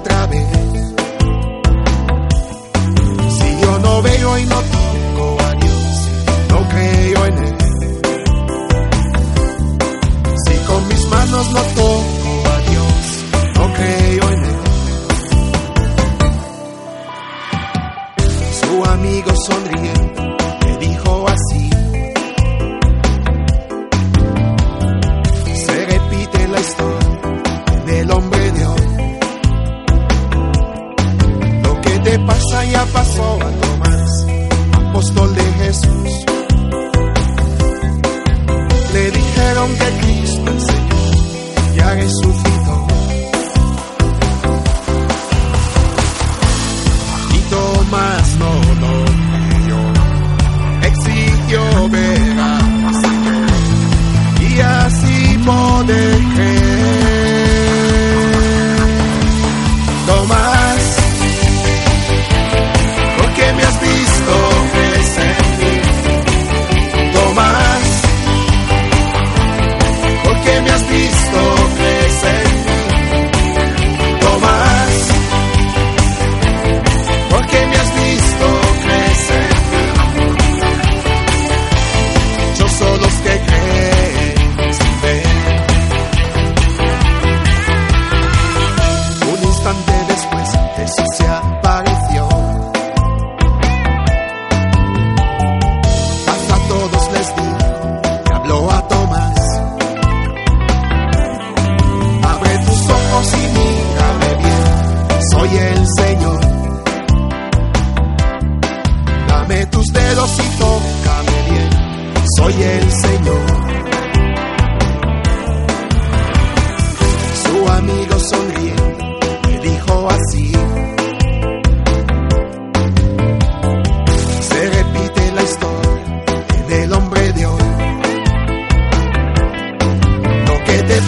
Otra vez: Si yo no veo y no toco a Dios, no creo en Él. Si con mis manos no toco a Dios, no creo en Él. Su amigo sonriendo le dijo así. Se repite la historia Jesús. Le dijeron que Cristo el Señor ya resucitó. Y Tomás no lo creyó, exigió ver a Cristo, y así poder Después Jesús se apareció. Hasta todos les dijo, y habló a Tomás. Abre tus ojos y mírame bien, soy el Señor. Dame tus dedos y tócame bien, soy el Señor. Su amigo sonriendo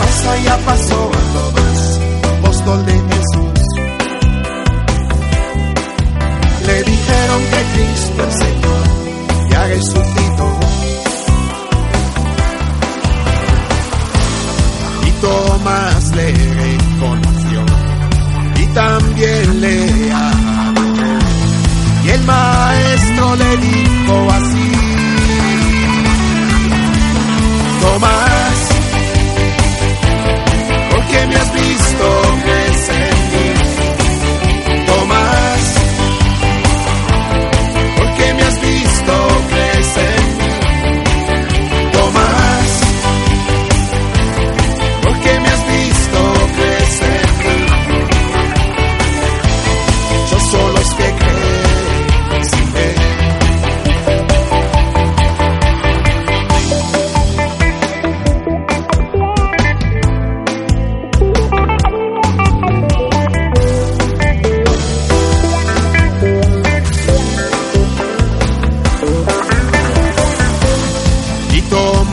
pasa ya pasó Tomás, apóstol de Jesús. Le dijeron que Cristo el Señor ya resucitó. Y Tomás le reconoció y también le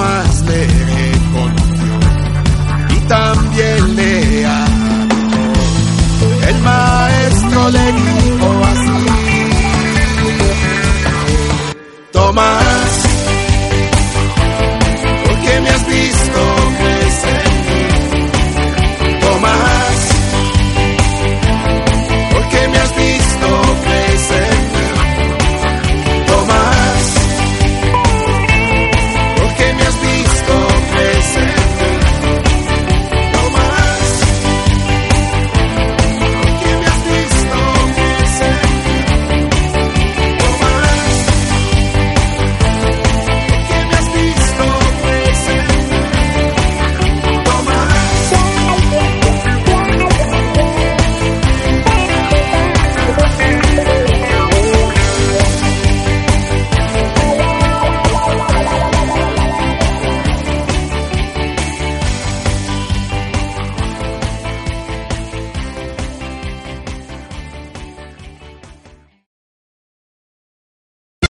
Tomás le reconoció y también le amó. El maestro le dijo así: Tomás,